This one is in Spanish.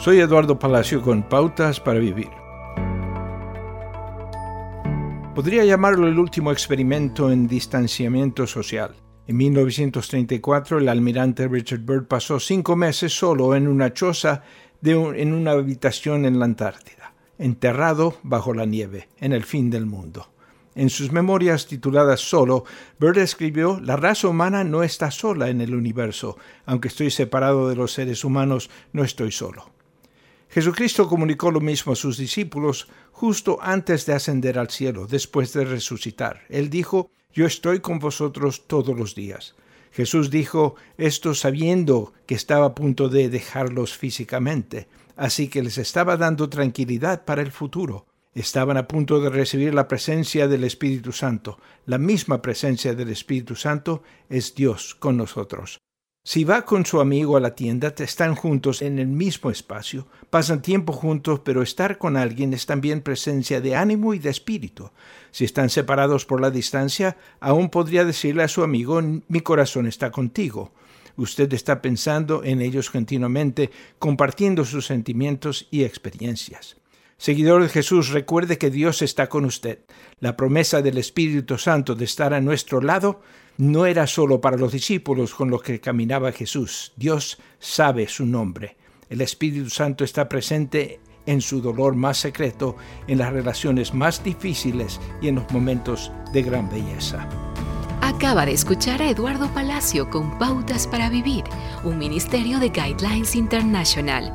Soy Eduardo Palacio con Pautas para Vivir. Podría llamarlo el último experimento en distanciamiento social. En 1934 el almirante Richard Byrd pasó cinco meses solo en una choza en una habitación en la Antártida, enterrado bajo la nieve, en el fin del mundo. En sus memorias tituladas Solo, Byrd escribió, La raza humana no está sola en el universo. Aunque estoy separado de los seres humanos, no estoy solo. Jesucristo comunicó lo mismo a sus discípulos justo antes de ascender al cielo, después de resucitar. Él dijo, Yo estoy con vosotros todos los días. Jesús dijo esto sabiendo que estaba a punto de dejarlos físicamente, así que les estaba dando tranquilidad para el futuro. Estaban a punto de recibir la presencia del Espíritu Santo. La misma presencia del Espíritu Santo es Dios con nosotros. Si va con su amigo a la tienda, están juntos en el mismo espacio, pasan tiempo juntos, pero estar con alguien es también presencia de ánimo y de espíritu. Si están separados por la distancia, aún podría decirle a su amigo, mi corazón está contigo. Usted está pensando en ellos continuamente, compartiendo sus sentimientos y experiencias. Seguidor de Jesús, recuerde que Dios está con usted. La promesa del Espíritu Santo de estar a nuestro lado no era solo para los discípulos con los que caminaba Jesús. Dios sabe su nombre. El Espíritu Santo está presente en su dolor más secreto, en las relaciones más difíciles y en los momentos de gran belleza. Acaba de escuchar a Eduardo Palacio con Pautas para Vivir, un ministerio de Guidelines International.